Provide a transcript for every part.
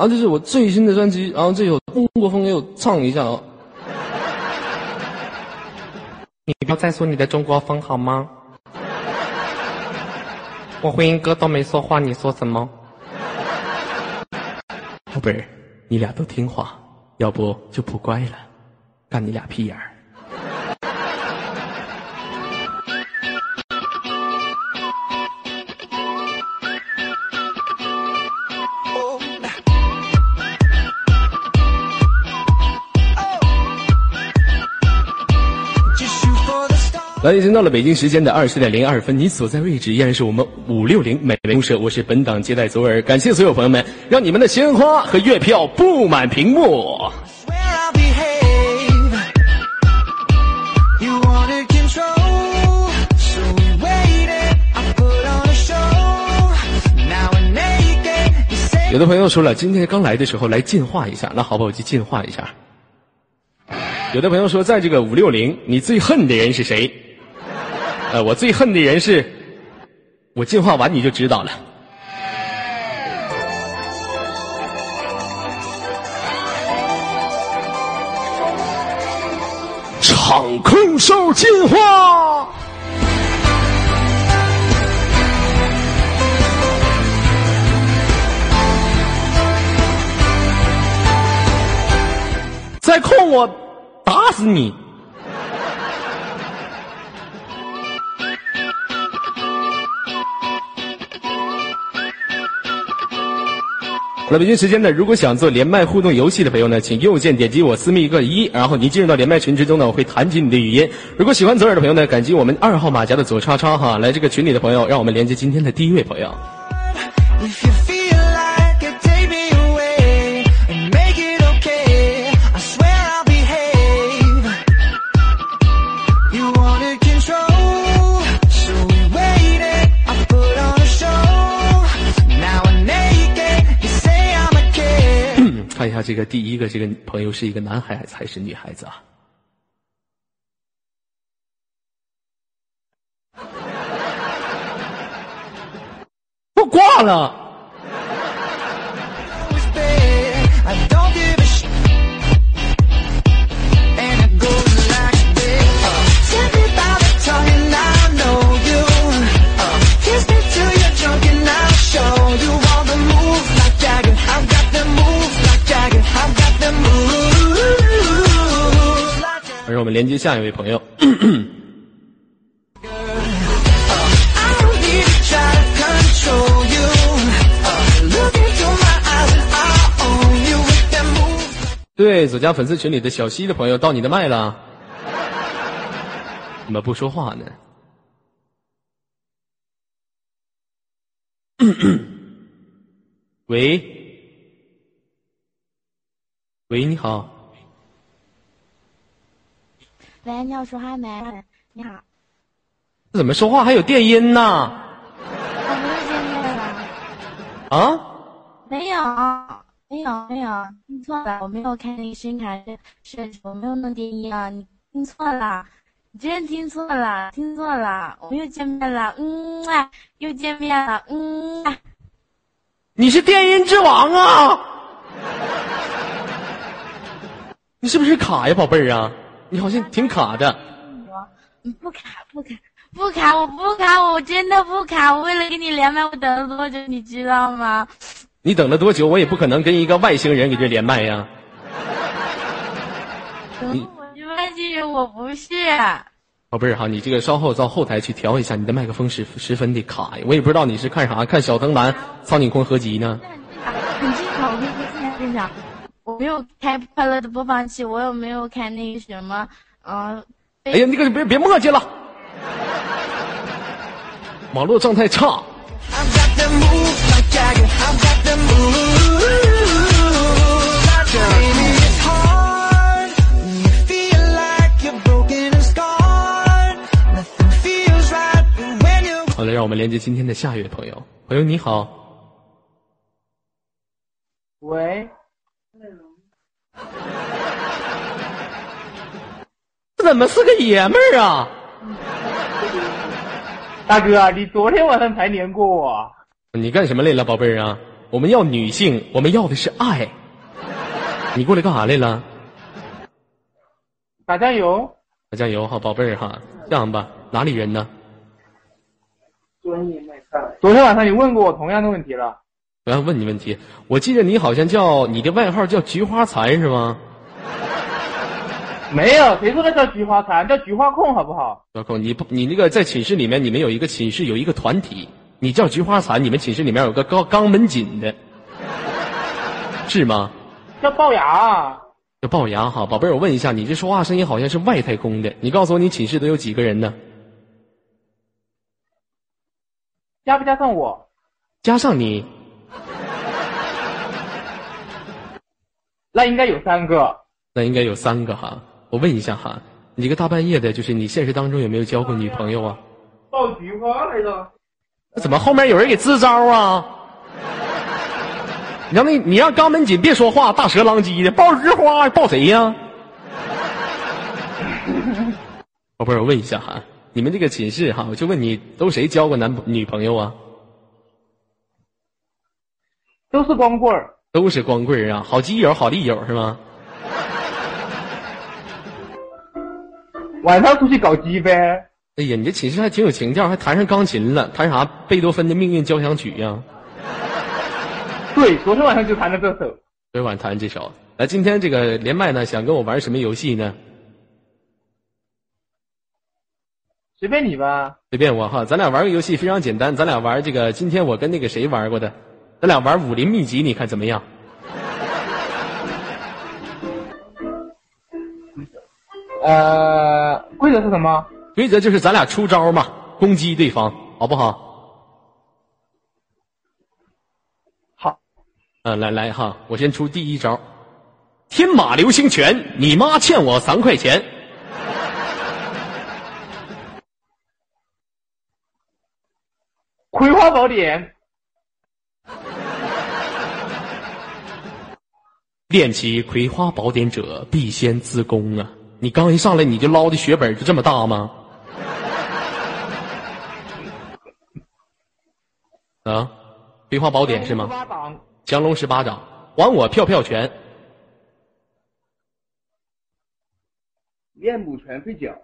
啊，这是我最新的专辑，然后这首中国风，给我唱一下啊。你不要再说你的中国风好吗？我回音哥都没说话，你说什么？宝贝儿，你俩都听话，要不就不乖了，干你俩屁眼儿。来，已经到了北京时间的二十点零二分，你所在位置依然是我们五六零美美公社，我是本档接待左耳，感谢所有朋友们，让你们的鲜花和月票布满屏幕。有的朋友说了，今天刚来的时候来进化一下，那好吧，我就进化一下。有的朋友说，在这个五六零，你最恨的人是谁？呃，我最恨的人是，我进化完你就知道了。场控兽进化，再控我打死你！那北京时间呢？如果想做连麦互动游戏的朋友呢，请右键点击我私密一个一，然后您进入到连麦群之中呢，我会弹起你的语音。如果喜欢左耳的朋友呢，感激我们二号马甲的左叉叉哈，来这个群里的朋友，让我们连接今天的第一位朋友。这个第一个这个朋友是一个男孩还是女孩子啊？我挂了。们连接下一位朋友。对，左家粉丝群里的小西的朋友到你的麦了，怎么不说话呢？喂，喂，你好。喂，你好说话没？你好。怎么说话还有电音呢？我没有见面了。啊？没有，没有，没有，听错了，我没有开那个声卡设置，我没有弄电音啊，你听错了，你真听错了，听错了，我们又见面了，嗯啊，又见面了，嗯啊。你是电音之王啊！你是不是卡呀，宝贝儿啊？你好像挺卡的。我不卡不卡不卡，我不卡，我真的不卡。我为了跟你连麦，我等了多久，你知道吗？你等了多久？我也不可能跟一个外星人给这连麦呀。你外星人我不是。宝贝儿哈，你这个稍后到后台去调一下，你的麦克风十十分的卡呀。我也不知道你是看啥，看小藤兰、苍井空合集呢。很正常，我跟你跟你讲。我没有开快乐的播放器，我又没有开那个什么，嗯。哎呀，你可别别墨迹了，网络状态差。好了，让我们连接今天的下一位朋友。朋友你好。喂。怎么是个爷们儿啊？大哥，你昨天晚上才连过我。你干什么来了，宝贝儿啊？我们要女性，我们要的是爱。你过来干啥来了？打酱油。打酱油哈，宝贝儿哈，这样吧，哪里人呢？专业卖菜。昨天晚上你问过我同样的问题了。我要问你问题，我记得你好像叫你的外号叫菊花残是吗？没有，谁说的叫菊花残？叫菊花控好不好？菊花控，你不，你那个在寝室里面，你们有一个寝室有一个团体，你叫菊花残，你们寝室里面有个肛肛门紧的，是吗？叫龅牙。叫龅牙哈，宝贝儿，我问一下，你这说话声音好像是外太空的，你告诉我，你寝室都有几个人呢？加不加上我？加上你。那应该有三个。那应该有三个哈。我问一下哈，你这个大半夜的，就是你现实当中有没有交过女朋友啊？爆菊花来着。那怎么后面有人给支招啊？你让那，你让肛门紧别说话，大舌狼藉的，爆菊花爆谁呀？宝贝儿，我问一下哈，你们这个寝室哈，我就问你，都谁交过男女朋友啊？都是光棍儿。都是光棍儿啊，好基友好利友是吗？晚上出去搞基呗。哎呀，你这寝室还挺有情调，还弹上钢琴了，弹啥贝多芬的命运交响曲呀？对，昨天晚上就弹的这首。昨天晚弹这首。来，今天这个连麦呢，想跟我玩什么游戏呢？随便你吧。随便我哈，咱俩玩个游戏非常简单，咱俩玩这个。今天我跟那个谁玩过的。咱俩玩武林秘籍，你看怎么样？呃，规则是什么？规则就是咱俩出招嘛，攻击对方，好不好？好。嗯，来来哈，我先出第一招，天马流星拳，你妈欠我三块钱。葵花宝典。练起葵花宝典者，必先自宫啊！你刚一上来你就捞的血本就这么大吗？啊，葵花宝典是吗？降龙十八掌，还我票票拳。面目全非脚。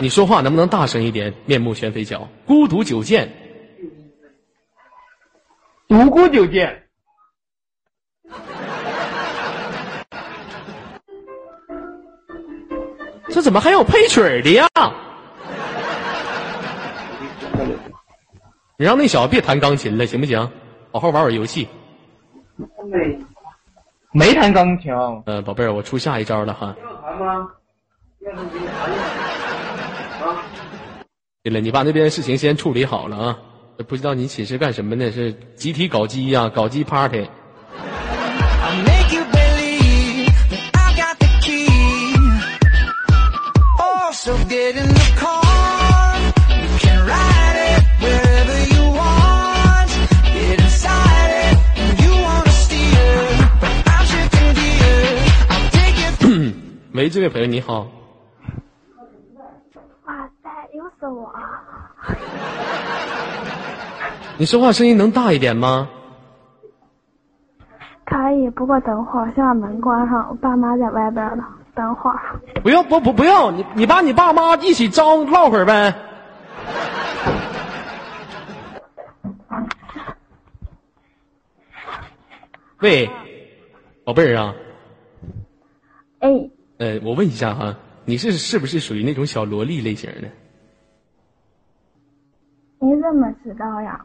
你说话能不能大声一点？面目全非脚，孤独九剑。独孤九剑。这怎么还有配曲的呀？你让那小子别弹钢琴了，行不行？好好玩玩游戏。没，没弹钢琴。嗯，宝贝儿，我出下一招了哈。要弹吗？要弹。啊。对了，你把那边事情先处理好了啊！不知道你寝室干什么呢？是集体搞基呀？搞基 party。喂，这位朋友你好。哇塞，又是我！你说话声音能大一点吗？可以，不过等会儿先把门关上，我爸妈在外边呢。等会儿。不用不不不用你你把你爸妈一起招唠会儿呗。喂，宝贝儿啊。哎。呃，我问一下哈，你是是不是属于那种小萝莉类型的？你怎么知道呀？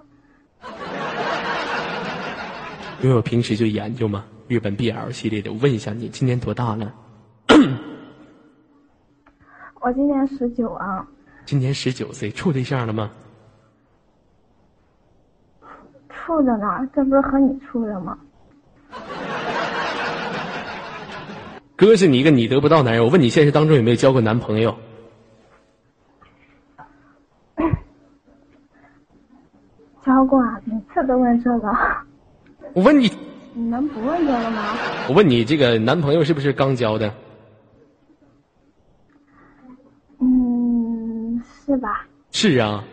因为我平时就研究嘛，日本 BL 系列的。我问一下，你今年多大了？我今年十九啊。今年十九岁，处对象了吗？处着呢，这不是和你处着吗？哥是你一个你得不到男人，我问你现实当中有没有交过男朋友？交过啊，每次都问这个。我问你，你能不问这个吗？我问你，这个男朋友是不是刚交的？嗯，是吧？是啊。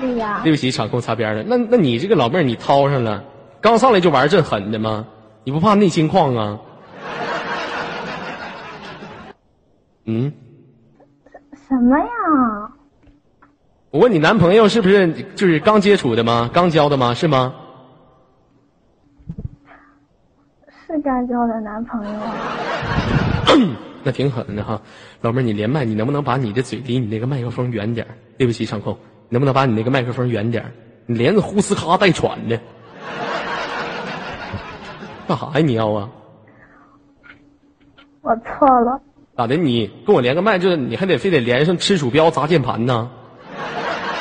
对呀。对不起，场控擦边了。那那你这个老妹儿，你掏上了，刚上来就玩这狠的吗？你不怕内心矿啊？嗯？什么呀？我问你，男朋友是不是就是刚接触的吗？刚交的吗？是吗？是刚交的男朋友啊。那挺狠的哈，老妹儿，你连麦，你能不能把你的嘴离你那个麦克风远点对不起，场控，能不能把你那个麦克风远点你连着呼哧咔带喘的，干啥呀？你要啊？我错了。咋的？你跟我连个麦，就是你还得非得连上吃鼠标砸键盘呢？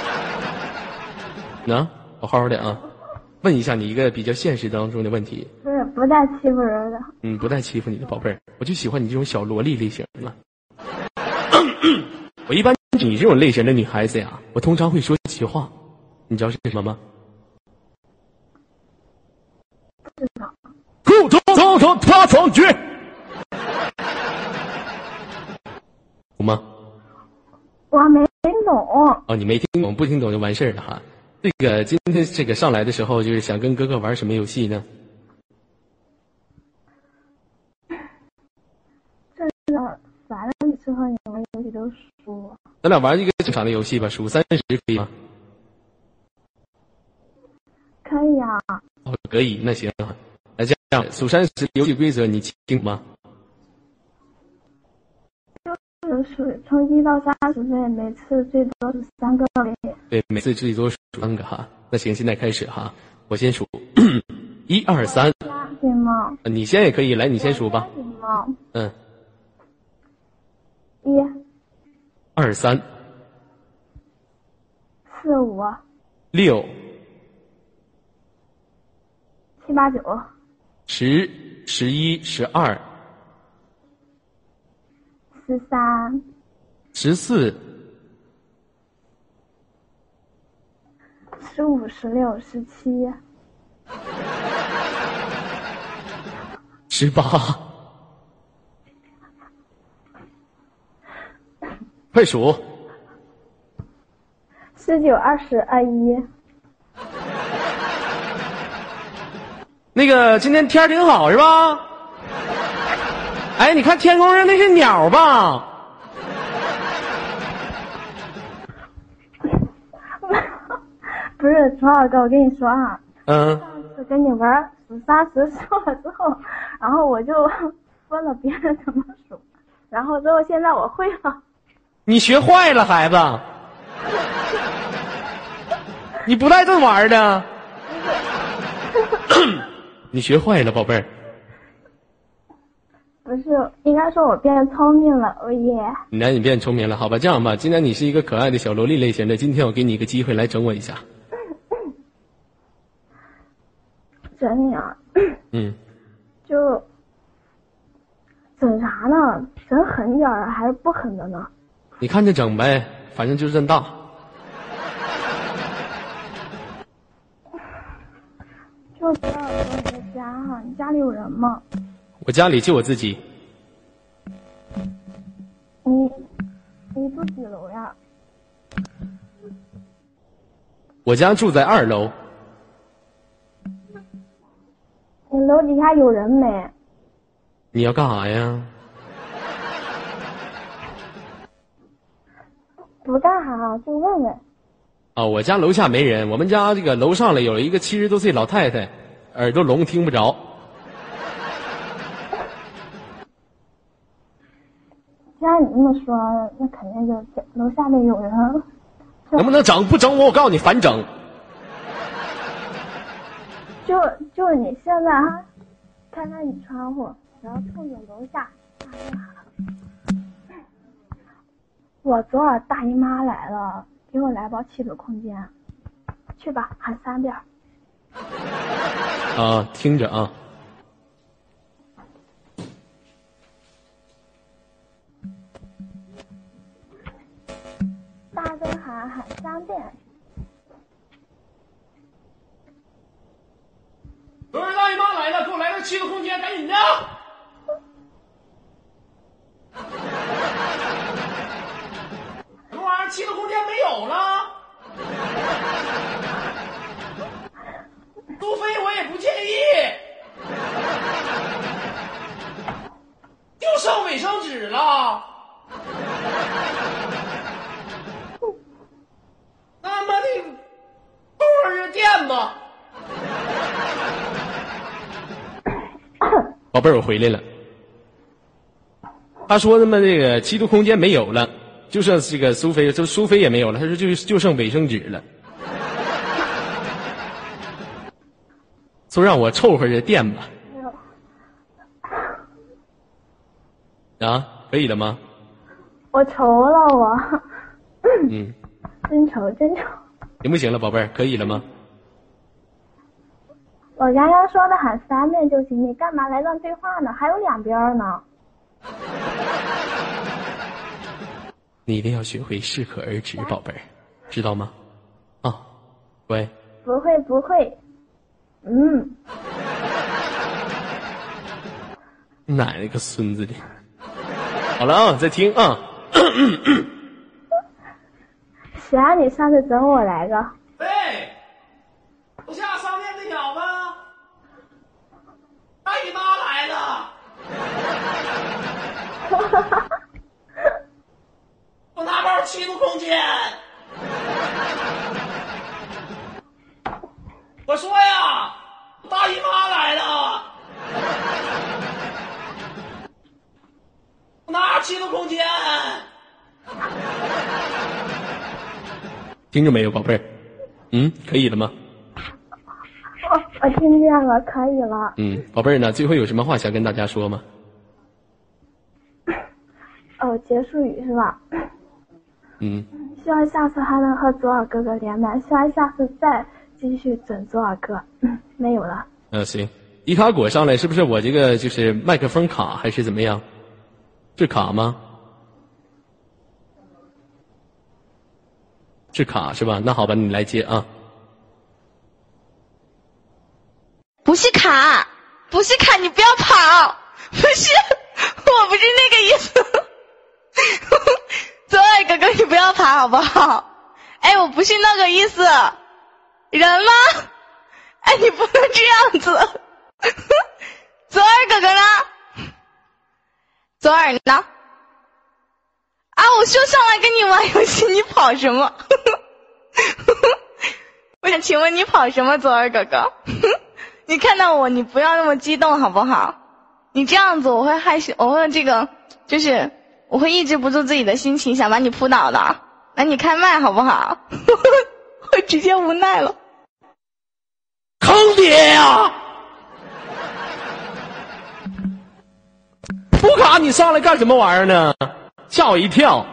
那好好的啊，问一下你一个比较现实当中的问题。不是，不带欺负人的。嗯，不带欺负你的宝贝儿，我就喜欢你这种小萝莉类型的。我一般你这种类型的女孩子呀，我通常会说几句话，你知道是什么吗？不知道。裤头早上爬上去。吗？我没听懂。哦，你没听懂，不听懂就完事儿了哈。这个今天这个上来的时候，就是想跟哥哥玩什么游戏呢？这个反正每次和你玩游戏都输。咱俩玩一个正常的游戏吧，数三十可以吗？可以啊。哦，可以，那行，那这样数三十，游戏规则你清楚吗？是从一到三十岁，每次最多是三个零。对，每次最多数三个哈。那行，现在开始哈，我先数，一二三。行吗？你先也可以，来，你先数吧。行吗？嗯。一。二三。四五。六。七八九。十、十一、十二。十三，十四，十五，十六，十七，十八，快数，十九，二十，二一。那个今天天儿挺好，是吧？哎，你看天空上那是鸟吧？不是，楚老哥，我跟你说啊，嗯，上次跟你玩数三十数了之后，然后我就 问了别人怎么数，然后之后现在我会了。你学坏了，孩子，你不带这么玩的。你学坏了，宝贝儿。不是，应该说我变聪明了，欧耶！那你变聪明了，好吧？这样吧，既然你是一个可爱的小萝莉类型的，今天我给你一个机会来整我一下。整你啊？嗯。就整啥呢？整狠点儿还是不狠的呢？你看着整呗，反正就是这么大。就不要说你的家哈，你家里有人吗？我家里就我自己。你你住几楼呀？我家住在二楼。你楼底下有人没？你要干啥呀？不干啥，就问问。啊，我家楼下没人，我们家这个楼上了有一个七十多岁老太太，耳朵聋听不着。既然你这么说，那肯定就楼下面有人。能不能整？不整我，我告诉你反整。就就你现在哈，开开你窗户，然后冲着楼下大喊：“我昨晚大姨妈来了，给我来包气的空间。”去吧，喊三遍。啊，听着啊。很方便。都是大姨妈来了，给我来个七度空间，赶紧的。什么玩意儿？七度空间没有了。杜飞，我也不介意。又剩卫生纸了。宝贝儿，我回来了。他说他妈这个七度空间没有了，就剩这个苏菲，这苏菲也没有了。他说就就剩卫生纸了，说让我凑合着垫吧。啊，可以了吗？我愁了，我。嗯。真愁，真愁。行不行了，宝贝儿？可以了吗？我刚刚说的喊三遍就行，你干嘛来乱对话呢？还有两边呢。你一定要学会适可而止，宝贝儿，知道吗？啊，喂。不会，不会。嗯。奶奶个孙子的！好了啊，再听啊。谁让你上次整我来个？喂，楼下上面那小子，大姨妈来了。七度空间。我说呀，大姨妈来了。我拿七度空间。听着没有，宝贝儿？嗯，可以了吗？我我听见了，可以了。嗯，宝贝儿呢？最后有什么话想跟大家说吗？哦，结束语是吧？嗯。希望下次还能和左耳哥哥连麦，希望下次再继续整左耳哥。嗯，没有了。嗯，行。伊卡果上来是不是我这个就是麦克风卡还是怎么样？是卡吗？是卡是吧？那好吧，你来接啊。不是卡，不是卡，你不要跑！不是，我不是那个意思。左耳哥哥，你不要跑好不好？哎，我不是那个意思。人吗？哎，你不能这样子。左耳哥哥呢？左耳呢？啊！我说上来跟你玩游戏，你跑什么？我想请问你跑什么，左耳哥哥？你看到我，你不要那么激动好不好？你这样子我会害羞，我会这个，就是我会抑制不住自己的心情，想把你扑倒的。那你开麦好不好？我直接无奈了。坑爹呀！不卡，你上来干什么玩意儿呢？吓我一跳！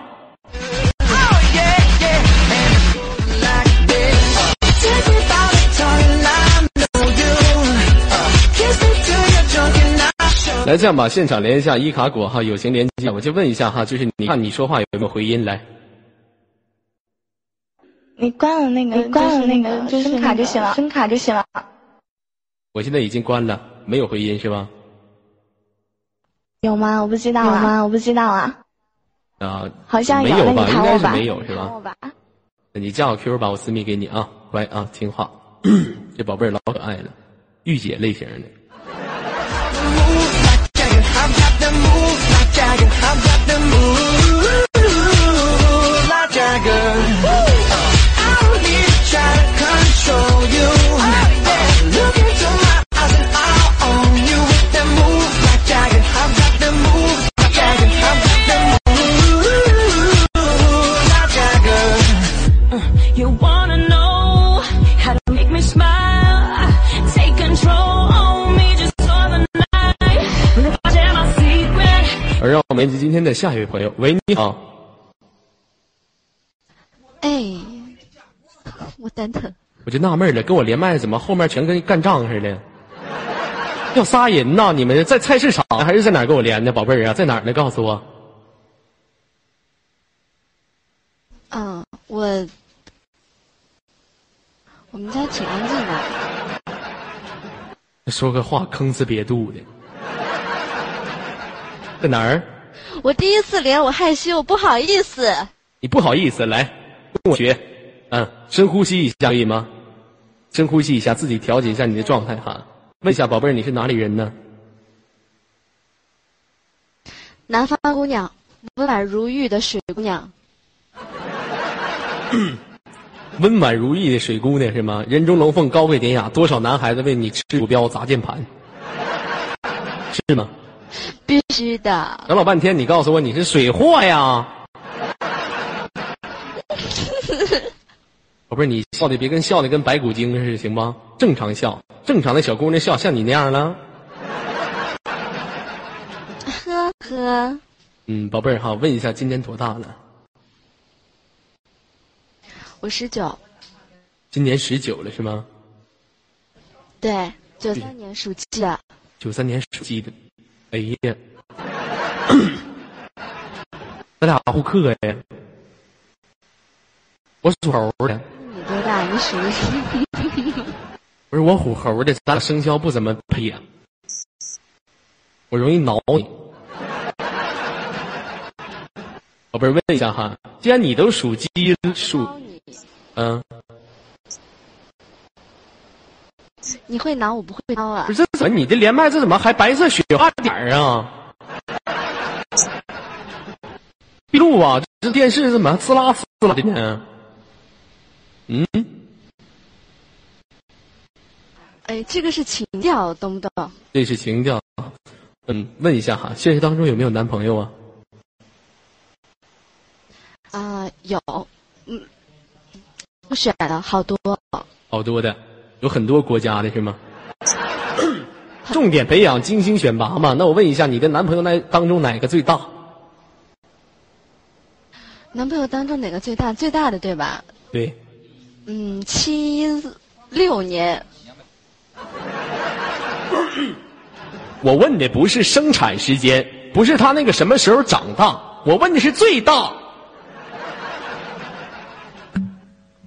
来，这样吧，现场连一下伊卡果哈，友情连接，我就问一下哈，就是你看你说话有没有回音？来，你关了那个，你关了那个声卡就行了，声卡就行了。我现在已经关了，没有回音是吧？有吗？我不知道啊。有吗？我不知道啊。啊，好像没有吧？应该是没有，是吧？那你加我 Q 吧，我私密给你啊，乖啊，听话。这宝贝儿老可爱了，御姐类型的。the move, La Jagger. I've got the move, La Jagger. 而让我们连接今天的下一位朋友，喂，你好。哎，我等等。我就纳闷了，跟我连麦怎么后面全跟干仗似的？要杀人呐！你们在菜市场还是在哪跟我连的，宝贝儿啊？在哪儿呢？告诉我。嗯，我我们家挺安静的。说个话，坑死瘪肚的。在哪儿？我第一次连，我害羞，不好意思。你不好意思，来跟我学，嗯，深呼吸一下可以吗？深呼吸一下，自己调节一下你的状态哈。问一下，宝贝儿，你是哪里人呢？南方姑娘，温婉如玉的水姑娘。温婉如玉的水姑娘是吗？人中龙凤，高贵典雅，多少男孩子为你吃鼠标砸键盘。是吗？必须的。等老半天，你告诉我你是水货呀？宝贝儿，你笑的别跟笑的跟白骨精似的，行吗？正常笑，正常的小姑娘笑，像你那样了。呵呵。嗯，宝贝儿哈，问一下，今年多大了？我十九。今年十九了是吗？对，九三年属鸡的。九三年属鸡的，哎呀，咱俩互克呀！我属猴的。你多大？你属什么？不是我属猴的，咱俩生肖不怎么配呀。我容易挠你。宝贝儿，问一下哈，既然你都属鸡属，嗯。你会挠，我不会挠啊！不是，怎么你的连麦这怎么还白色雪花点儿啊？闭路啊！这电视怎么滋啦滋啦的呢？嗯？哎，这个是情调，懂不懂？这是情调。嗯，问一下哈，现实当中有没有男朋友啊？啊，有，嗯，我选了好多，好多的。有很多国家的是吗？重点培养、精心选拔嘛？那我问一下，你跟男朋友那当中哪个最大？男朋友当中哪个最大？最大的对吧？对。嗯，七六年。我问的不是生产时间，不是他那个什么时候长大，我问的是最大。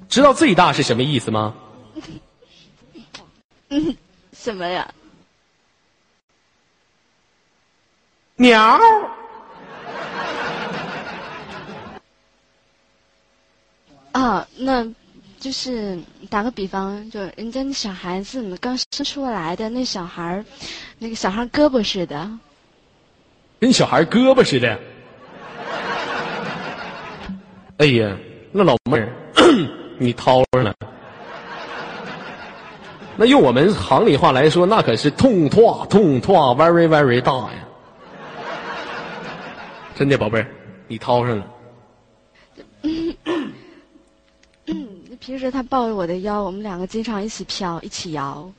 知道最大是什么意思吗？什么呀？鸟。啊，那，就是打个比方，就人家那小孩子刚生出来的那小孩儿，那个小孩胳膊似的，跟小孩胳膊似的。哎呀，那老妹儿，你掏着了。那用我们行里话来说，那可是痛痛痛痛 very very 大呀！真的宝贝儿，你掏上了。平时他抱着我的腰，我们两个经常一起飘，一起摇。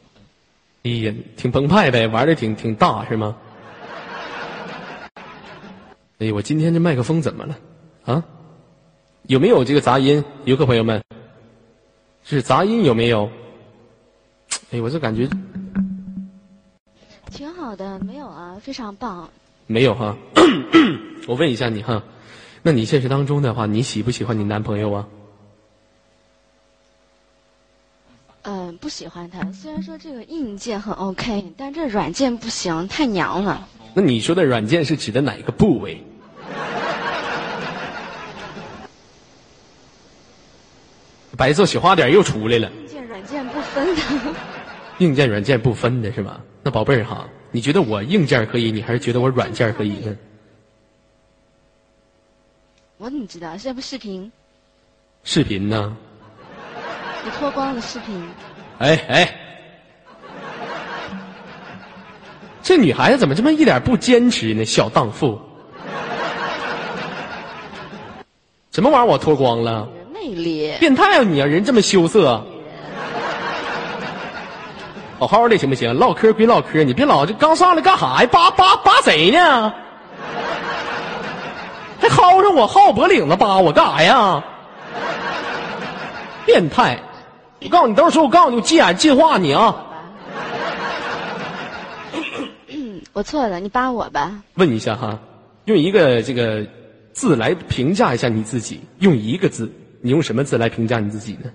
哎呀，挺澎湃呗，玩的挺挺大是吗？哎，我今天这麦克风怎么了？啊？有没有这个杂音？游客朋友们，是杂音有没有？哎，我就感觉挺好的，没有啊，非常棒。没有哈，我问一下你哈，那你现实当中的话，你喜不喜欢你男朋友啊？嗯，不喜欢他。虽然说这个硬件很 OK，但这软件不行，太娘了。那你说的软件是指的哪个部位？白色雪花点又出来了。硬件软件不分的。硬件软件不分的是吧？那宝贝儿哈，你觉得我硬件可以，你还是觉得我软件可以呢？我怎么知道？现在不视频？视频呢？你脱光了视频？哎哎，这女孩子怎么这么一点不坚持呢？小荡妇！什么玩意儿？我脱光了？魅力！变态啊你啊！人这么羞涩。好好的行不行？唠嗑归唠嗑，你别老这刚上来干啥呀？扒扒扒谁呢？还薅上我，薅我脖领子扒我干啥呀？变态！我告诉你，到时候我告诉你，我急眼进化你啊！我错了，你扒我吧。问一下哈，用一个这个字来评价一下你自己，用一个字，你用什么字来评价你自己呢？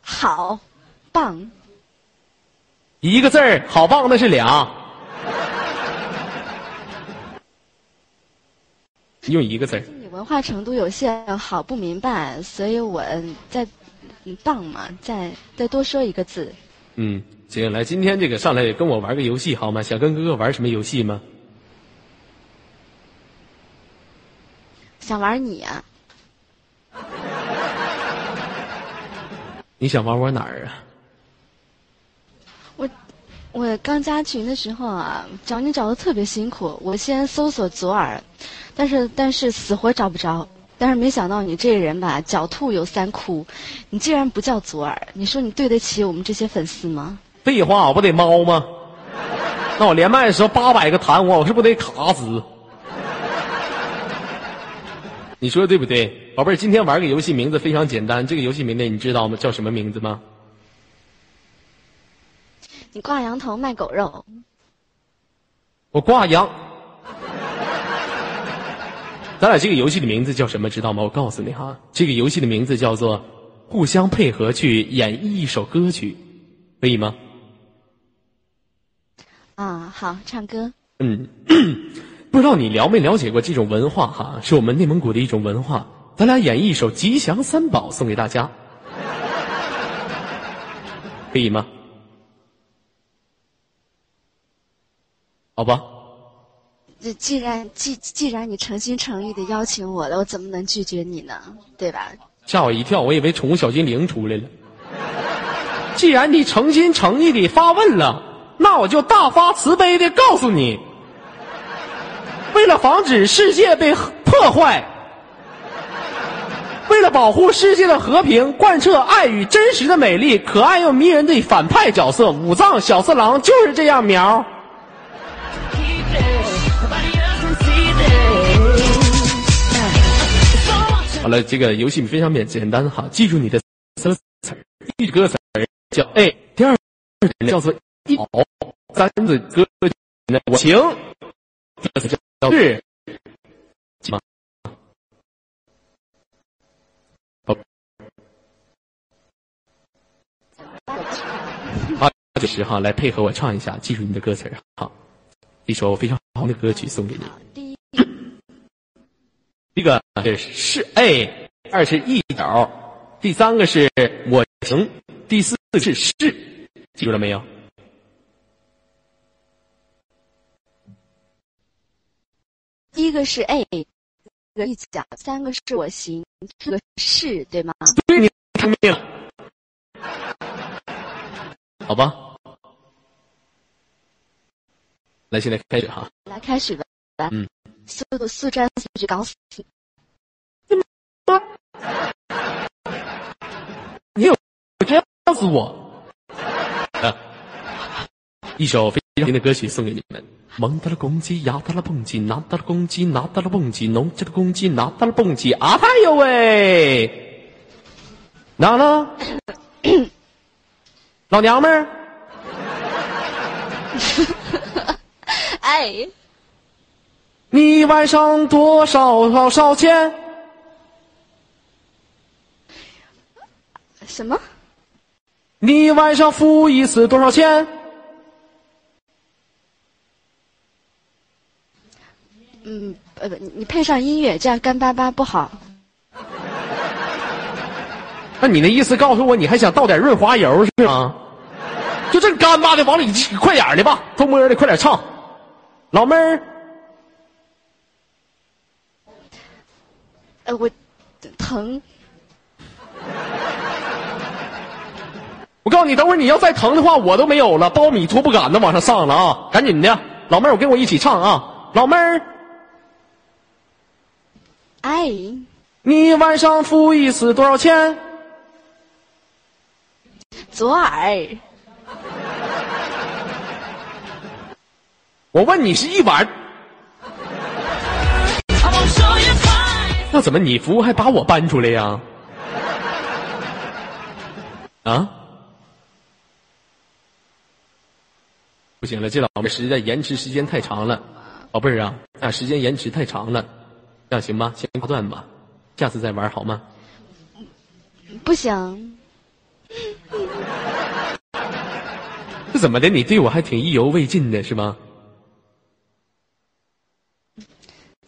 好，棒。一个字儿，好棒，那是俩。用一个字儿。你文化程度有限，好不明白，所以我再棒嘛，再再多说一个字。嗯，行，来，今天这个上来跟我玩个游戏好吗？想跟哥哥玩什么游戏吗？想玩你啊。你想玩我哪儿啊？我刚加群的时候啊，找你找的特别辛苦。我先搜索左耳，但是但是死活找不着。但是没想到你这人吧，狡兔有三窟。你既然不叫左耳，你说你对得起我们这些粉丝吗？废话，我不得猫吗？那我连麦的时候八百个弹我，我是不得卡死？你说对不对，宝贝儿？今天玩个游戏，名字非常简单。这个游戏名字你知道吗？叫什么名字吗？你挂羊头卖狗肉。我挂羊。咱俩这个游戏的名字叫什么？知道吗？我告诉你哈，这个游戏的名字叫做“互相配合去演绎一首歌曲”，可以吗？啊，好，唱歌。嗯。不知道你了没了解过这种文化哈？是我们内蒙古的一种文化。咱俩演绎一首《吉祥三宝》送给大家，可以吗？好吧。这既然既既然你诚心诚意的邀请我了，我怎么能拒绝你呢？对吧？吓我一跳，我以为宠物小精灵出来了。既然你诚心诚意的发问了，那我就大发慈悲的告诉你。为了防止世界被破坏，为了保护世界的和平，贯彻爱与真实的美丽，可爱又迷人的反派角色武藏小次郎就是这样苗。好了，这个游戏非常简简单哈，记住你的三词第一个歌词叫 A，第二叫做一好，三字歌我情，歌词叫。是，吗？好，就是哈，来配合我唱一下，记住你的歌词儿！好，一首非常好的歌曲送给你。第一，个是是 A，二是一角，第三个是我行，第四是是，记住了没有？第一个是 A，一个一角，三个是我行，这个是对吗？对，你听明了。好吧，来，现在开始哈。来，开始吧。嗯。速度速战速决，搞死！你有这样告诉我？啊，一首非常听的歌曲送给你们。蒙到了公鸡，压到了蹦极，拿到了公鸡，拿到了蹦极，农家的公鸡拿到了蹦极，啊哎呦喂！哪呢，老娘们儿，哎，你晚上多少少少钱？什么？你晚上付一次多少钱？嗯，呃不，你配上音乐，这样干巴巴不好。那你那意思告诉我，你还想倒点润滑油是吗？就这干巴的，往里快点的吧，偷摸的，快点唱，老妹儿。呃，我疼。我告诉你，等会儿你要再疼的话，我都没有了，苞米拖不杆子往上上了啊！赶紧的，老妹儿，我跟我一起唱啊，老妹儿。哎，你晚上付一次多少钱？左耳。我问你是一碗，那怎么你服务还把我搬出来呀？啊？不行了，这老妹实在延迟时间太长了，宝贝儿啊，啊，时间延迟太长了。这样行吗？先挂断吧，下次再玩好吗？不行。这怎么的？你对我还挺意犹未尽的是吗？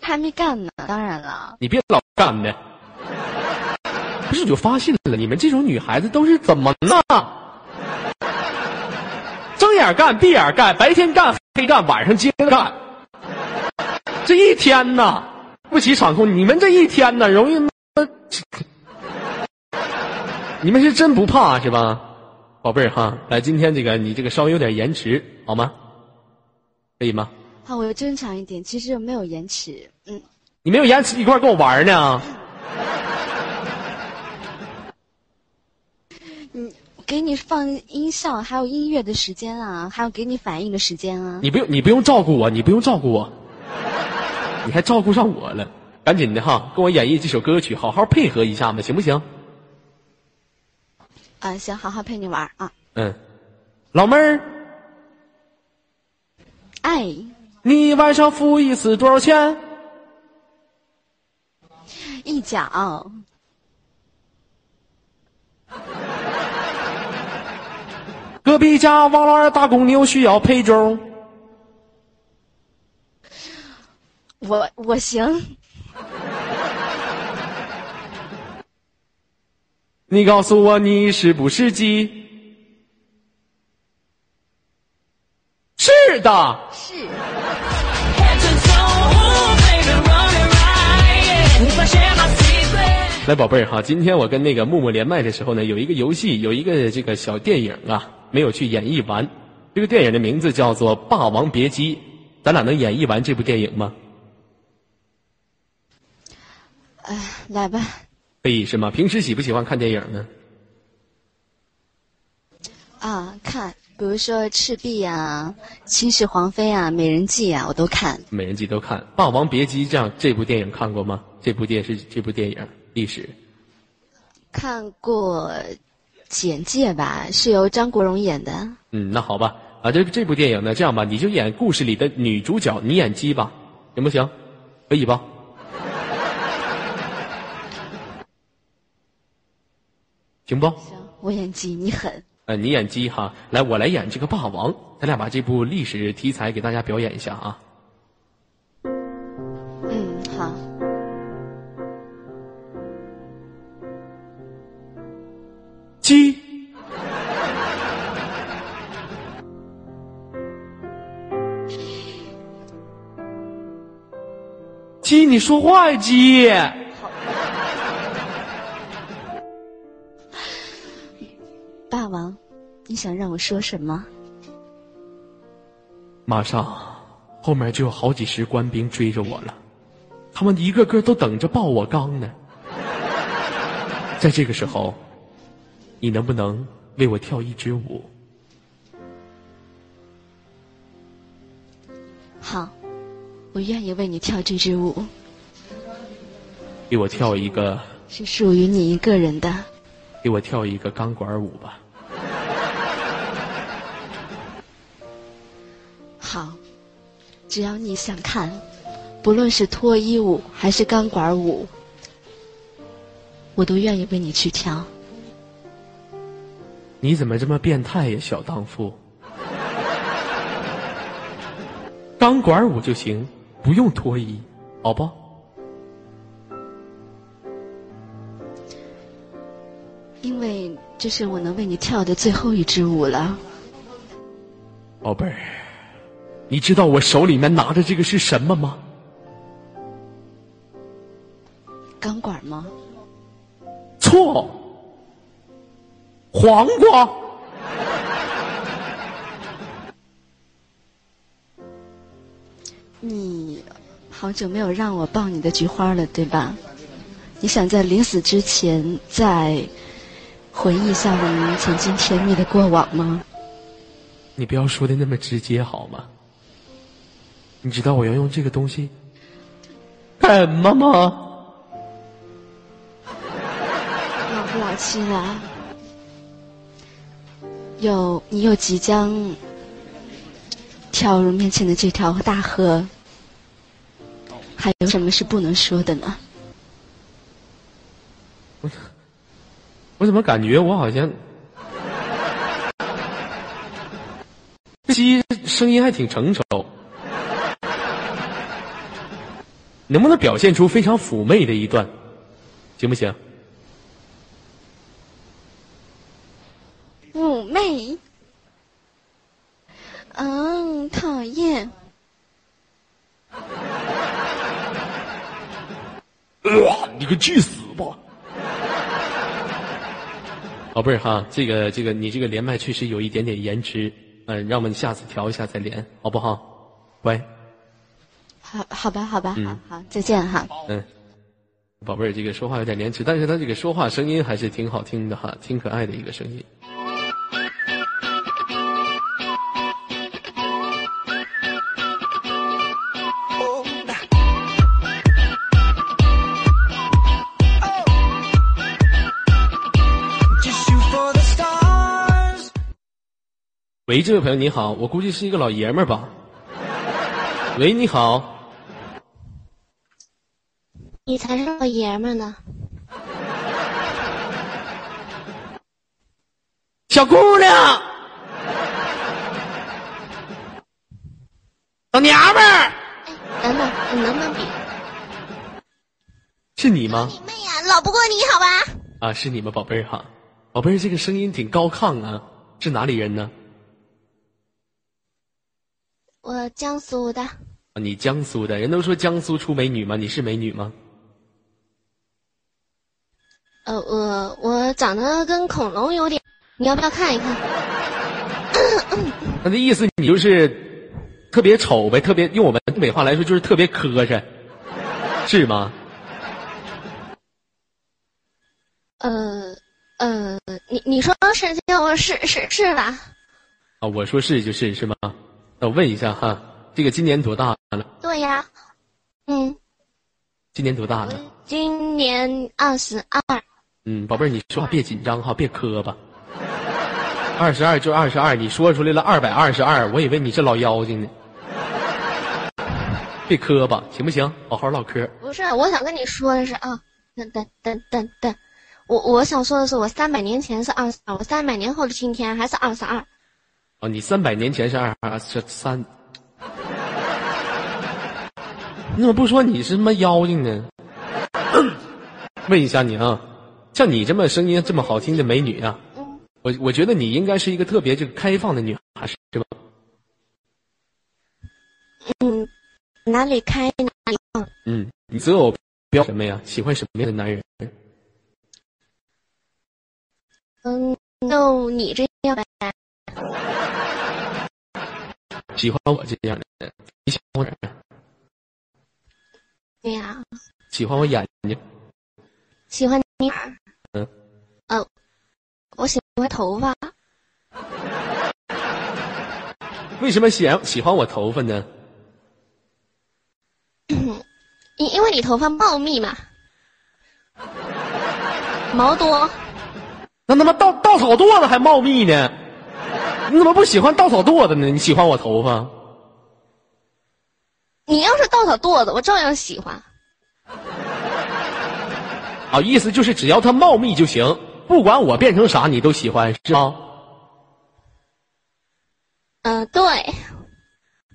还没干呢，当然了。你别老干的。不是，我就发现了，你们这种女孩子都是怎么呢？睁眼干，闭眼干，白天干黑干，晚上接着干，这一天呢？不起场控，你们这一天呢，容易，你们是真不怕是吧？宝贝儿哈，来，今天这个你这个稍微有点延迟，好吗？可以吗？好，我正常一点，其实没有延迟，嗯。你没有延迟，一块跟我玩呢？嗯，给你放音效，还有音乐的时间啊，还有给你反应的时间啊。你不用，你不用照顾我，你不用照顾我，你还照顾上我了。赶紧的哈，跟我演绎这首歌曲，好好配合一下嘛，行不行？啊，行，好好陪你玩啊。嗯，老妹儿，哎，你晚上付一次多少钱？一角。隔壁家王老二打工牛需要陪粥。我我行。你告诉我，你是不是鸡？是的。是。来，宝贝儿哈，今天我跟那个木木连麦的时候呢，有一个游戏，有一个这个小电影啊，没有去演绎完。这个电影的名字叫做《霸王别姬》，咱俩能演绎完这部电影吗？哎，来吧。可以是吗？平时喜不喜欢看电影呢？啊，看，比如说《赤壁》啊，《秦始皇妃》啊，《美人计》啊，我都看。美人计都看，《霸王别姬》这样这部电影看过吗？这部电视这部电影历史。看过简介吧，是由张国荣演的。嗯，那好吧，啊，这这部电影呢，这样吧，你就演故事里的女主角，你演鸡吧，行不行？可以吧？行不？行，我演鸡，你狠。呃，你演鸡哈，来，我来演这个霸王，咱俩把这部历史题材给大家表演一下啊。嗯，好。鸡。鸡，你说话呀，鸡。大王，你想让我说什么？马上，后面就有好几十官兵追着我了，他们一个个都等着爆我缸呢。在这个时候，你能不能为我跳一支舞？好，我愿意为你跳这支舞。给我跳一个，是属于你一个人的。给我跳一个钢管舞吧。只要你想看，不论是脱衣舞还是钢管舞，我都愿意为你去跳。你怎么这么变态呀，小荡妇？钢管舞就行，不用脱衣，好不？因为这是我能为你跳的最后一支舞了，宝贝儿。你知道我手里面拿的这个是什么吗？钢管吗？错，黄瓜。你好久没有让我抱你的菊花了，对吧？你想在临死之前再回忆一下我们曾经甜蜜的过往吗？你不要说的那么直接好吗？你知道我要用这个东西干什么吗？老夫老妻了，有你又即将跳入面前的这条大河，还有什么是不能说的呢？我我怎么感觉我好像鸡声音还挺成熟。能不能表现出非常妩媚的一段，行不行？妩媚，嗯，讨厌。哇，你个去死吧！宝贝儿哈，这个这个你这个连麦确实有一点点延迟，嗯，让我们下次调一下再连，好不好？乖。好，好吧，好吧，好好，再见哈。嗯，宝贝儿，这个说话有点延迟，但是他这个说话声音还是挺好听的哈，挺可爱的一个声音。喂，这位朋友你好，我估计是一个老爷们儿吧。喂，你好。你才是老爷们呢，小姑娘，老娘们儿。哎等等，你能不能比？是你吗？你妹呀，老不过你好吧？啊，是你吗，宝贝儿哈，宝贝儿，这个声音挺高亢啊，是哪里人呢？我江苏的。啊，你江苏的，人都说江苏出美女吗？你是美女吗？呃，我我长得跟恐龙有点，你要不要看一看？那的意思你就是特别丑呗，特别用我们东北话来说就是特别磕碜，是吗？呃呃，你你说是就是是是吧？啊，我说是就是是吗？那我问一下哈，这个今年多大了？对呀，嗯。今年多大了？今年二十二。嗯，宝贝儿，你说话别紧张哈，别磕巴。二十二就二十二，你说出来了二百二十二，我以为你是老妖精呢。别磕巴，行不行？好好唠嗑。不是，我想跟你说的是啊，等等等等等，我我想说的是，我三百年前是二十二，我三百年后的今天还是二十二。哦，你三百年前是二二是三，你怎么不说你是他妈妖精呢？问一下你啊。像你这么声音这么好听的美女啊，我我觉得你应该是一个特别这个开放的女孩，是吧？嗯，哪里开哪里放。嗯，你择偶标什么呀？喜欢什么样的男人？嗯，就你这样呗。喜欢我这样的人，你喜欢我？对呀。喜欢我眼睛。喜欢你哪儿？嗯，呃，我喜欢头发。为什么喜喜欢我头发呢？因因为你头发茂密嘛，毛多。那他妈稻稻草垛子还茂密呢？你怎么不喜欢稻草垛子呢？你喜欢我头发？你要是稻草垛子，我照样喜欢。啊，意思就是只要它茂密就行，不管我变成啥，你都喜欢是吗？嗯，对。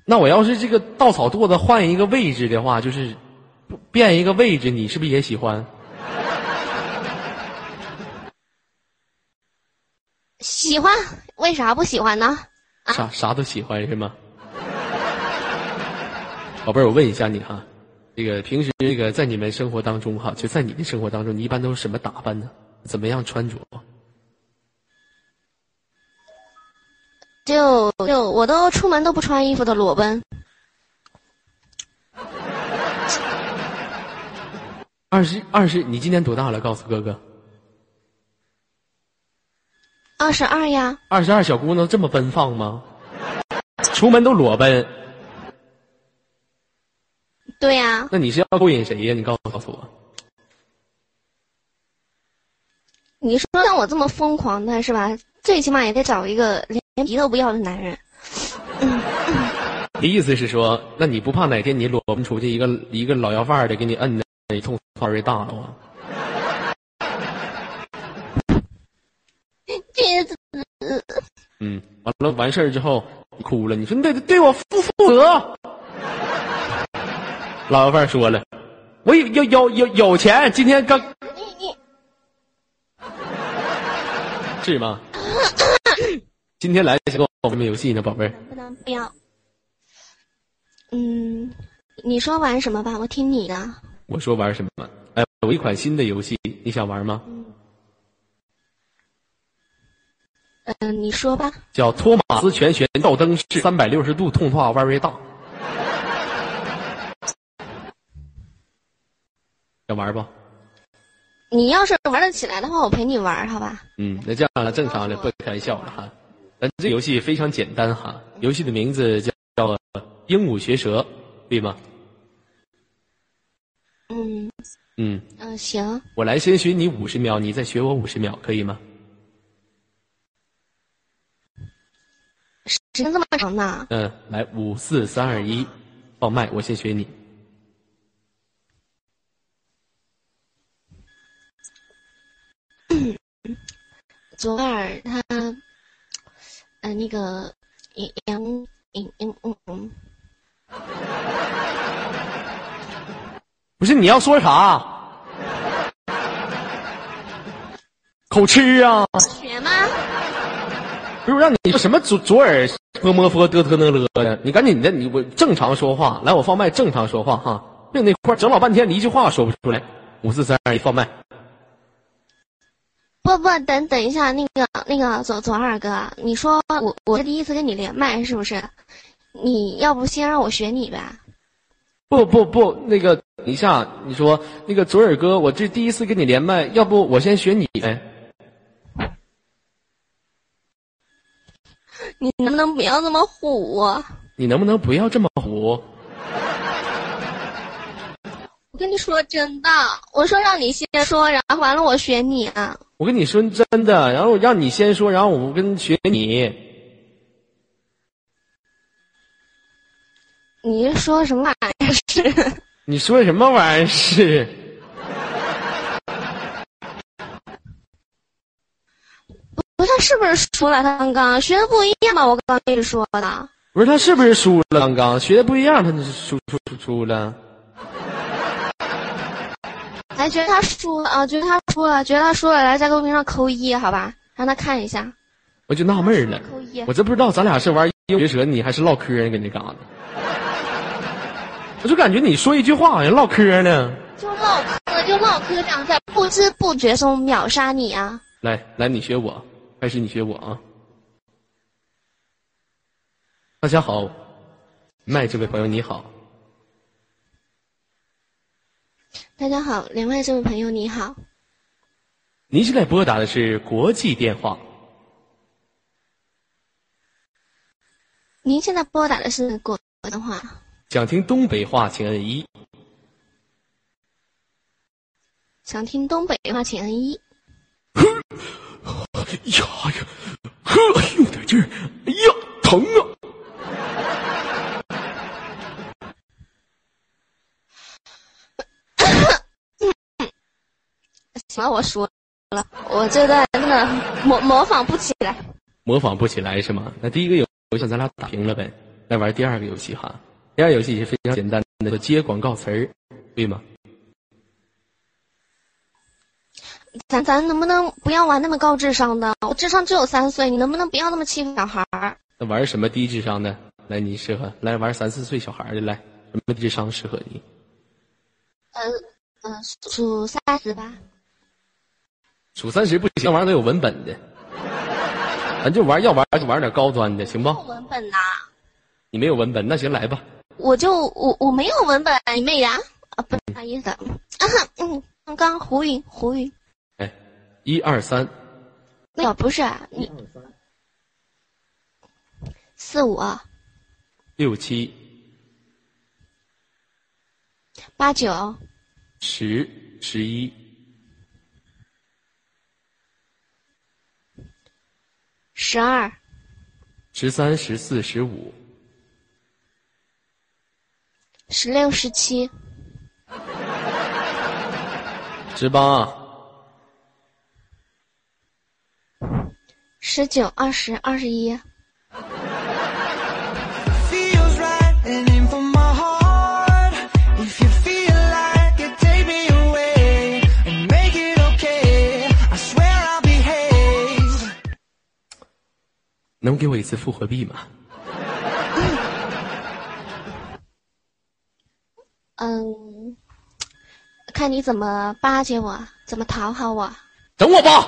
那我要是这个稻草垛子换一个位置的话，就是变一个位置，你是不是也喜欢？喜欢？为啥不喜欢呢？啥啥都喜欢是吗？宝贝儿，我问一下你哈。这个平时这个在你们生活当中哈，就在你的生活当中，你一般都是什么打扮呢？怎么样穿着？就就我都出门都不穿衣服的裸奔。二十二十，你今年多大了？告诉哥哥。二十二呀。二十二，小姑娘这么奔放吗？出门都裸奔。对呀，那你是要勾引谁呀？你告诉告诉我。你说像我这么疯狂的是吧？最起码也得找一个连皮都不要的男人。你意思是说，那你不怕哪天你裸奔出去，一个一个老要饭的给你摁的，你痛范围大了啊？嗯，完了完事儿之后你哭了，你说你得对我负负责。老要饭说了，我有有有有有钱，今天刚你你是吗？今天来想跟我玩游戏呢，宝贝儿。不能不要。嗯，你说玩什么吧，我听你的。我说玩什么？哎，有一款新的游戏，你想玩吗？嗯，你说吧。叫托马斯全旋照灯式三百六十度痛化弯儿大。要玩不？你要是玩得起来的话，我陪你玩，好吧？嗯，那这样了，正常的，不开玩笑了哈。咱这游戏非常简单哈，游戏的名字叫叫鹦鹉学舌，对吗？嗯嗯嗯，行。我来先学你五十秒，你再学我五十秒，可以吗？时间这么长呢？嗯，来，五四三二一，放麦，我先学你。左耳他，呃，那个杨杨杨嗯嗯，不是你要说啥？口吃啊？学吗？不是让你什么左左耳摸摸佛嘚嘚呢了的？你赶紧的，你我正常说话，来，我放麦，正常说话哈，别那块整老半天，你一句话说不出来。五四三二一，放麦。不不，等等一下，那个那个左左二哥，你说我我是第一次跟你连麦是不是？你要不先让我学你呗？不不不，那个等一下，你说那个左耳哥，我这第一次跟你连麦，要不我先学你呗？你能不能不要这么虎？你能不能不要这么虎？我跟你说真的，我说让你先说，然后完了我选你啊。我跟你说真的，然后让你先说，然后我跟学你。你说什么玩意儿是？你说什么玩意儿是？不是他是不是输了？他刚刚学的不一样吧？我刚刚跟你说的。不是他是不是输了？刚刚学的不一样，他输输输输了。来，觉得他输了啊？觉得他输了？觉得他输了？来，在公屏上扣一，好吧？让他看一下。我就纳闷了，扣一。我这不知道咱俩是玩鹦鹉学舌，你还是唠嗑呢？搁那嘎达，我就感觉你说一句话好像唠嗑呢。就唠嗑，就唠嗑，这样在不知不觉中秒杀你啊！来来，你学我，开始你学我啊！大家好，麦这位朋友你好。大家好，连麦这位朋友你好。您现在拨打的是国际电话。您现在拨打的是国电话。想听东北话，请按一。想听东北话，请按一。呀呀，呵，有点劲儿，哎呀，疼啊！行了，我说了，我这段真的模模仿不起来。模仿不起来是吗？那第一个游戏咱俩打平了呗，来玩第二个游戏哈。第二个游戏也是非常简单的，接广告词儿，对吗？咱咱能不能不要玩那么高智商的？我智商只有三岁，你能不能不要那么欺负小孩儿？那玩什么低智商的？来，你适合来玩三四岁小孩的来，什么智商适合你？呃呃，数三十吧。数三十不行，玩得有文本的，咱就玩要玩就玩点高端的，行不？文本呐？你没有文本，那行来吧。我就我我没有文本，你妹呀！啊，不好意思，啊嗯，刚刚胡云胡云。哎，一二三。那个不是你。四五。六七。八九。十十一。十二。十三十四十五。十六十七。十八。十九、二十、二十一。能给我一次复活币吗？嗯，看你怎么巴结我，怎么讨好我。等我吧！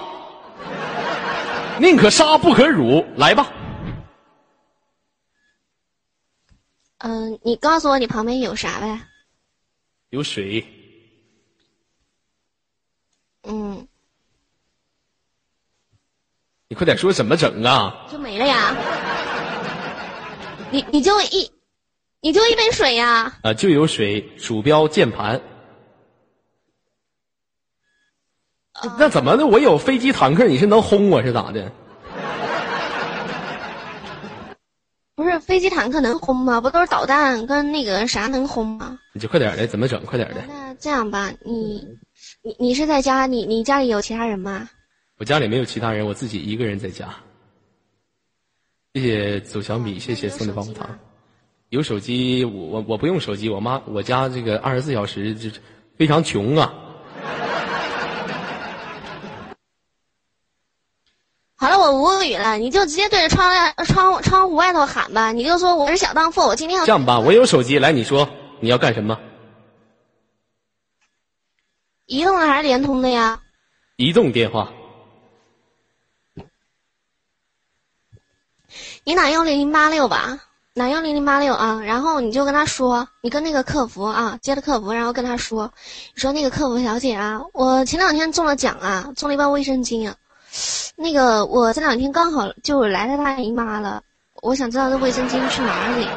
宁可杀不可辱，来吧。嗯，你告诉我你旁边有啥呗？有水。嗯。你快点说怎么整啊？就没了呀。你你就一，你就一杯水呀？啊，就有水、鼠标、键盘。那怎么的？我有飞机、坦克，你是能轰我是咋的？不是飞机、坦克能轰吗？不都是导弹跟那个啥能轰吗？你就快点的，怎么整？快点的。那这样吧，你你你是在家？你你家里有其他人吗？我家里没有其他人，我自己一个人在家。谢谢走小米，谢谢送的棒棒糖。有手机，我我我不用手机，我妈我家这个二十四小时就非常穷啊。好了，我无语了，你就直接对着窗外窗窗户外头喊吧，你就说我是小荡妇，我今天要这样吧，我有手机，来你说你要干什么？移动的还是联通的呀？移动电话。你打幺零零八六吧，打幺零零八六啊，然后你就跟他说，你跟那个客服啊接了客服，然后跟他说，你说那个客服小姐啊，我前两天中了奖啊，中了一包卫生巾啊。那个，我这两天刚好就来了大姨妈了，我想知道这卫生巾去哪里。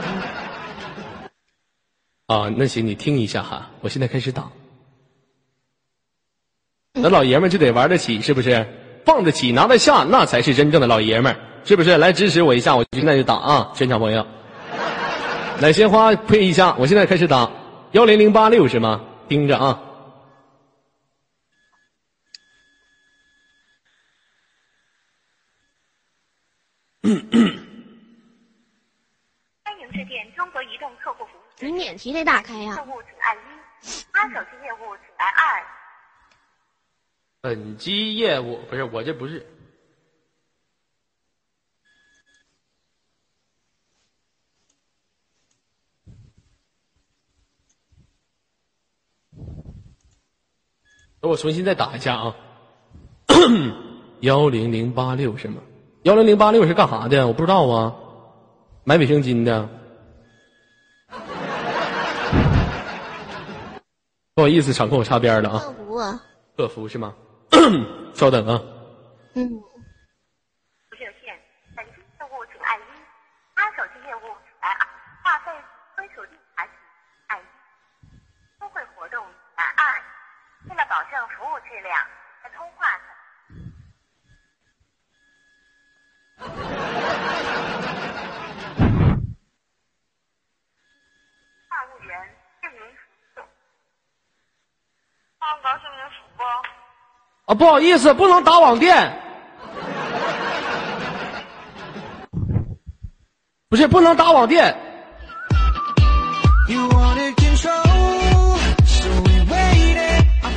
啊，那行，你听一下哈，我现在开始打。那老爷们就得玩得起，是不是？放得起，拿得下，那才是真正的老爷们儿，是不是？来支持我一下，我现在就打啊，全场朋友。来，鲜花配一下，我现在开始打，幺零零八六是吗？盯着啊。欢迎致电中国移动客户服务。你免提得打开呀。客户请按一，他手机业务请按二。本机业务不是我这不是。我重新再打一下啊。幺零零八六是吗？幺零零八六是干啥的？我不知道啊，买卫生巾的。不好意思，场控我插边了啊。客服啊。客服是吗？稍等啊。嗯。啊，不好意思，不能打网店。不是，不能打网店。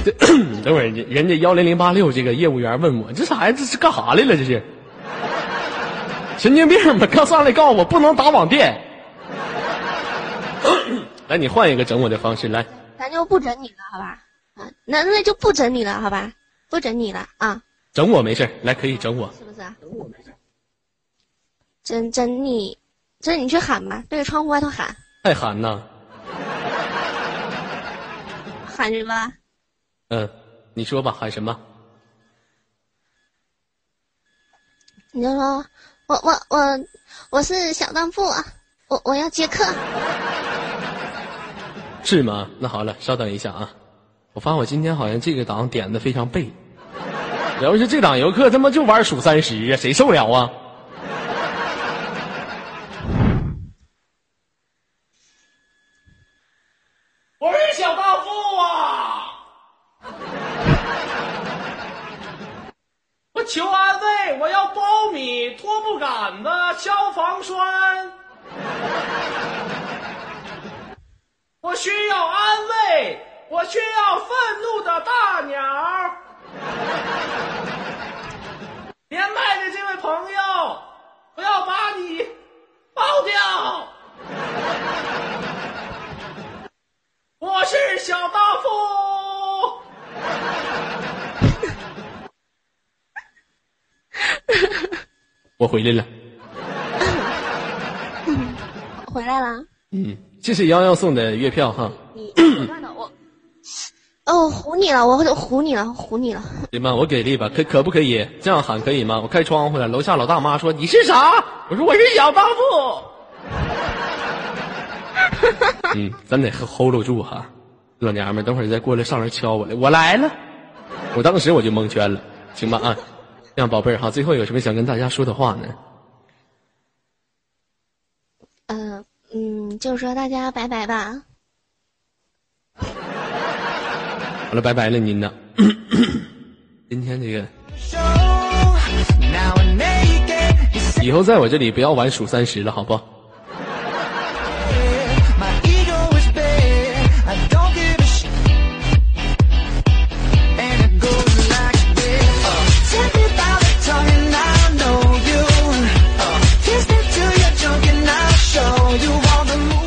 等会儿，人家幺零零八六这个业务员问我，这啥呀？这是干啥来了？这是神经病吧？刚上来告诉我不能打网店。来，你换一个整我的方式来。咱就不整你了，好吧？啊，那那就不整你了，好吧？不整你了啊！整我没事来可以整我。是不是？整我没事整整你，整你去喊吧，对着窗户外头喊。太喊呐！喊什么？嗯，你说吧，喊什么？你就说，我我我我是小当铺，我我要接客。是吗？那好了，稍等一下啊。我发现我今天好像这个档点的非常背，要是这档游客他妈就玩数三十，谁受了啊？我是小大富啊！我求安慰，我要苞米、拖布杆子、消防栓，我需要安慰。我需要愤怒的大鸟。连麦的这位朋友，我要把你爆掉。我是小大夫。我回来了。回来了。嗯，这是幺幺送的月票哈。你了我。哦，唬你了，我唬你了，唬你了。行吧，我给力吧，可可不可以这样喊可以吗？我开窗户了，楼下老大妈说你是啥？我说我是小帮夫。嗯，咱得 hold 住哈，老娘们，等会儿再过来上来敲我来，我来了。我当时我就蒙圈了，行吧啊，这样宝贝儿哈，最后有什么想跟大家说的话呢？嗯嗯，就说大家拜拜吧。好了，拜拜了您呢。今天这个，以后在我这里不要玩数三十了，好不？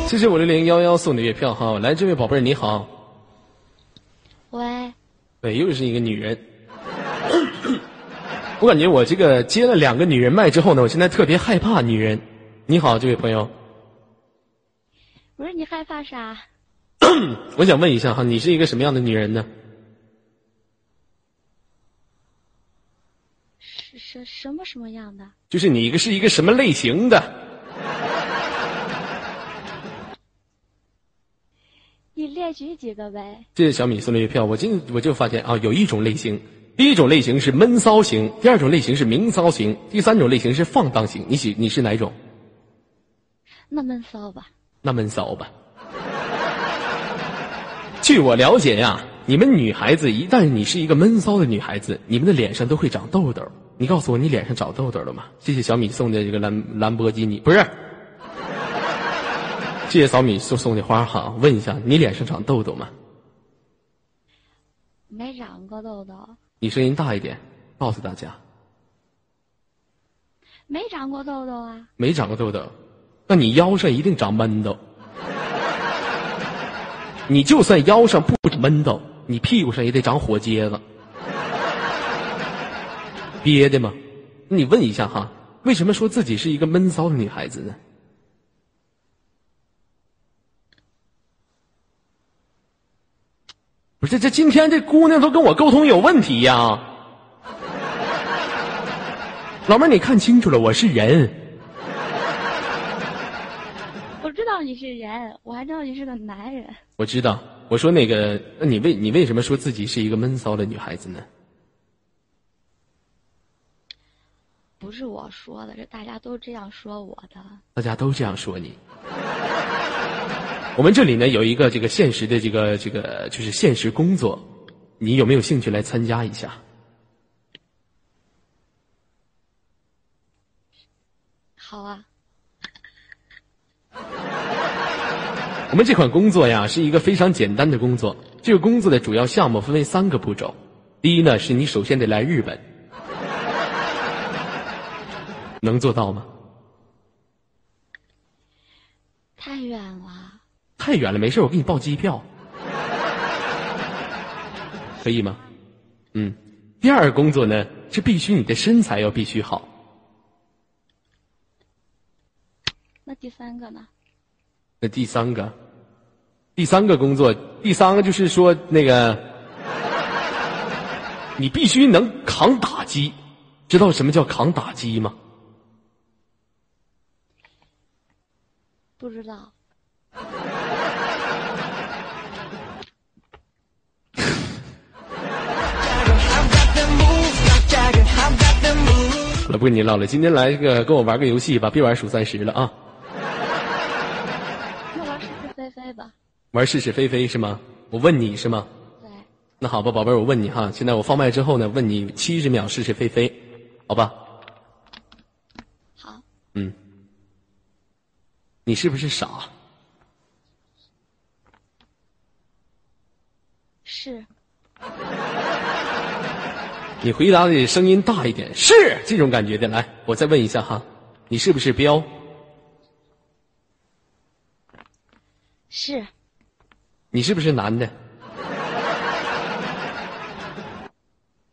谢谢五六零幺幺送的月票哈，来，这位宝贝儿你好。喂。喂，又是一个女人。我感觉我这个接了两个女人麦之后呢，我现在特别害怕女人。你好，这位朋友。不是你害怕啥？我想问一下哈，你是一个什么样的女人呢？是什什么什么样的？就是你一个是一个什么类型的？你列举几个呗。谢谢小米送的月票。我今我就发现啊，有一种类型，第一种类型是闷骚型，第二种类型是明骚型，第三种类型是放荡型。你喜你是哪种？那闷骚吧。那闷骚吧。据我了解呀，你们女孩子一旦你是一个闷骚的女孩子，你们的脸上都会长痘痘。你告诉我，你脸上长痘痘了吗？谢谢小米送的这个兰兰博基尼，不是。谢谢小米送送的花哈，问一下，你脸上长痘痘吗？没长过痘痘。你声音大一点，告诉大家。没长过痘痘啊。没长过痘痘，那你腰上一定长闷痘。你就算腰上不闷痘，你屁股上也得长火疖子。憋的吗？你问一下哈，为什么说自己是一个闷骚的女孩子呢？不是，这今天这姑娘都跟我沟通有问题呀！老妹儿，你看清楚了，我是人。我知道你是人，我还知道你是个男人。我知道，我说那个，那你为你为什么说自己是一个闷骚的女孩子呢？不是我说的，是大家都这样说我的。大家都这样说你。我们这里呢有一个这个现实的这个这个就是现实工作，你有没有兴趣来参加一下？好啊。我们这款工作呀是一个非常简单的工作，这个工作的主要项目分为三个步骤。第一呢是你首先得来日本，能做到吗？太远了。太远了，没事，我给你报机票，可以吗？嗯，第二个工作呢，是必须你的身材要必须好。那第三个呢？那第三个，第三个工作，第三个就是说那个，你必须能扛打击，知道什么叫扛打击吗？不知道。我不跟你唠了，今天来个跟我玩个游戏吧，别玩数三十了啊。那玩是是非非吧。玩是是非非是吗？我问你是吗？对。那好吧，宝贝儿，我问你哈，现在我放麦之后呢，问你七十秒是是非非，好吧？好。嗯。你是不是傻？是。你回答的声音大一点，是这种感觉的。来，我再问一下哈，你是不是彪？是。你是不是男的？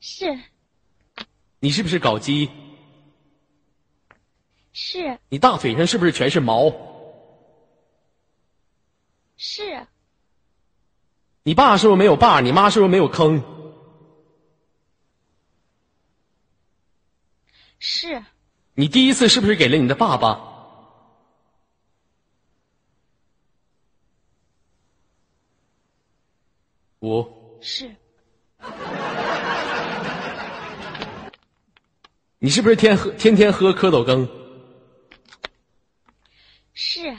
是。你是不是搞基？是你大腿上是不是全是毛？是你爸是不是没有爸？你妈是不是没有坑？是你第一次是不是给了你的爸爸？五。是 你是不是天喝天天喝蝌蚪羹？是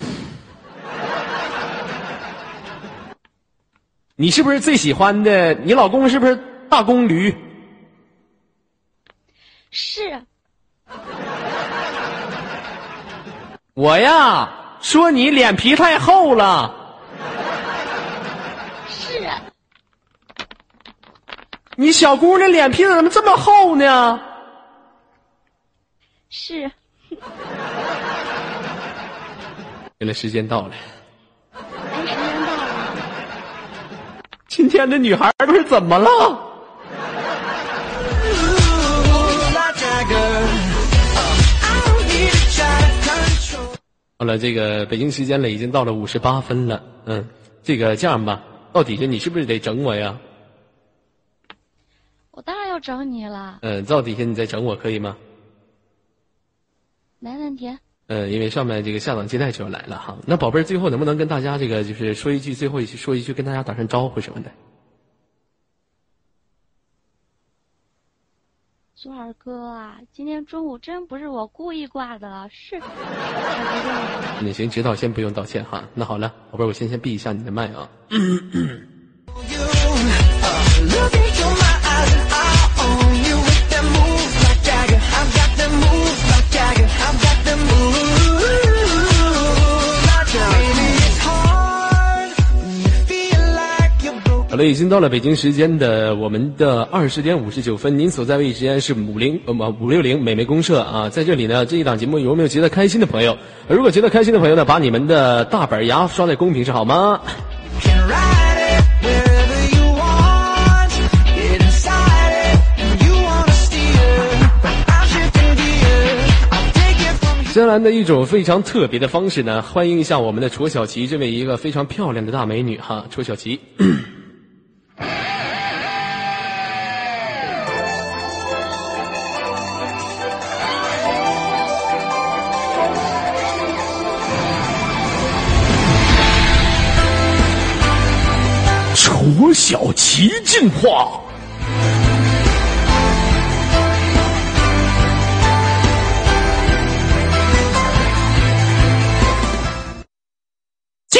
你是不是最喜欢的？你老公是不是大公驴？是 我呀，说你脸皮太厚了。是你小姑娘脸皮怎么这么厚呢？是，原来时间到了，哎，时间到了，今天的女孩都是怎么了？好了，这个北京时间了，已经到了五十八分了。嗯，这个这样吧，到底下你是不是得整我呀？我当然要整你了，嗯，到底下你再整我可以吗？没问题。嗯，因为上面这个下档接待就要来了哈。那宝贝儿，最后能不能跟大家这个就是说一句，最后一句说一句，跟大家打声招呼什么的？左耳哥啊，今天中午真不是我故意挂的，是。那行，知道，先不用道歉哈。那好了，宝贝儿，我先先闭一下你的麦啊。了，已经到了北京时间的我们的二十点五十九分，您所在位置时间是五零呃五六零美美公社啊，在这里呢，这一档节目有没有觉得开心的朋友？如果觉得开心的朋友呢，把你们的大板牙刷在公屏上好吗？接下来的一种非常特别的方式呢，欢迎一下我们的楚小琪这位一个非常漂亮的大美女哈，楚小琪。小琪进化。鸡。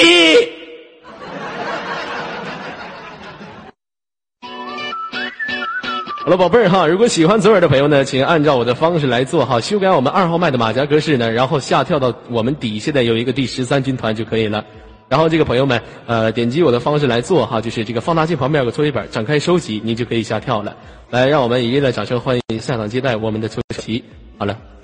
好了，宝贝儿哈，如果喜欢左耳的朋友呢，请按照我的方式来做哈，修改我们二号麦的马甲格式呢，然后下跳到我们底下的有一个第十三军团就可以了。然后这个朋友们，呃，点击我的方式来做哈，就是这个放大镜旁边有个作业本，展开收集，您就可以下跳了。来，让我们以热烈的掌声欢迎下场接待我们的秋琪。好了。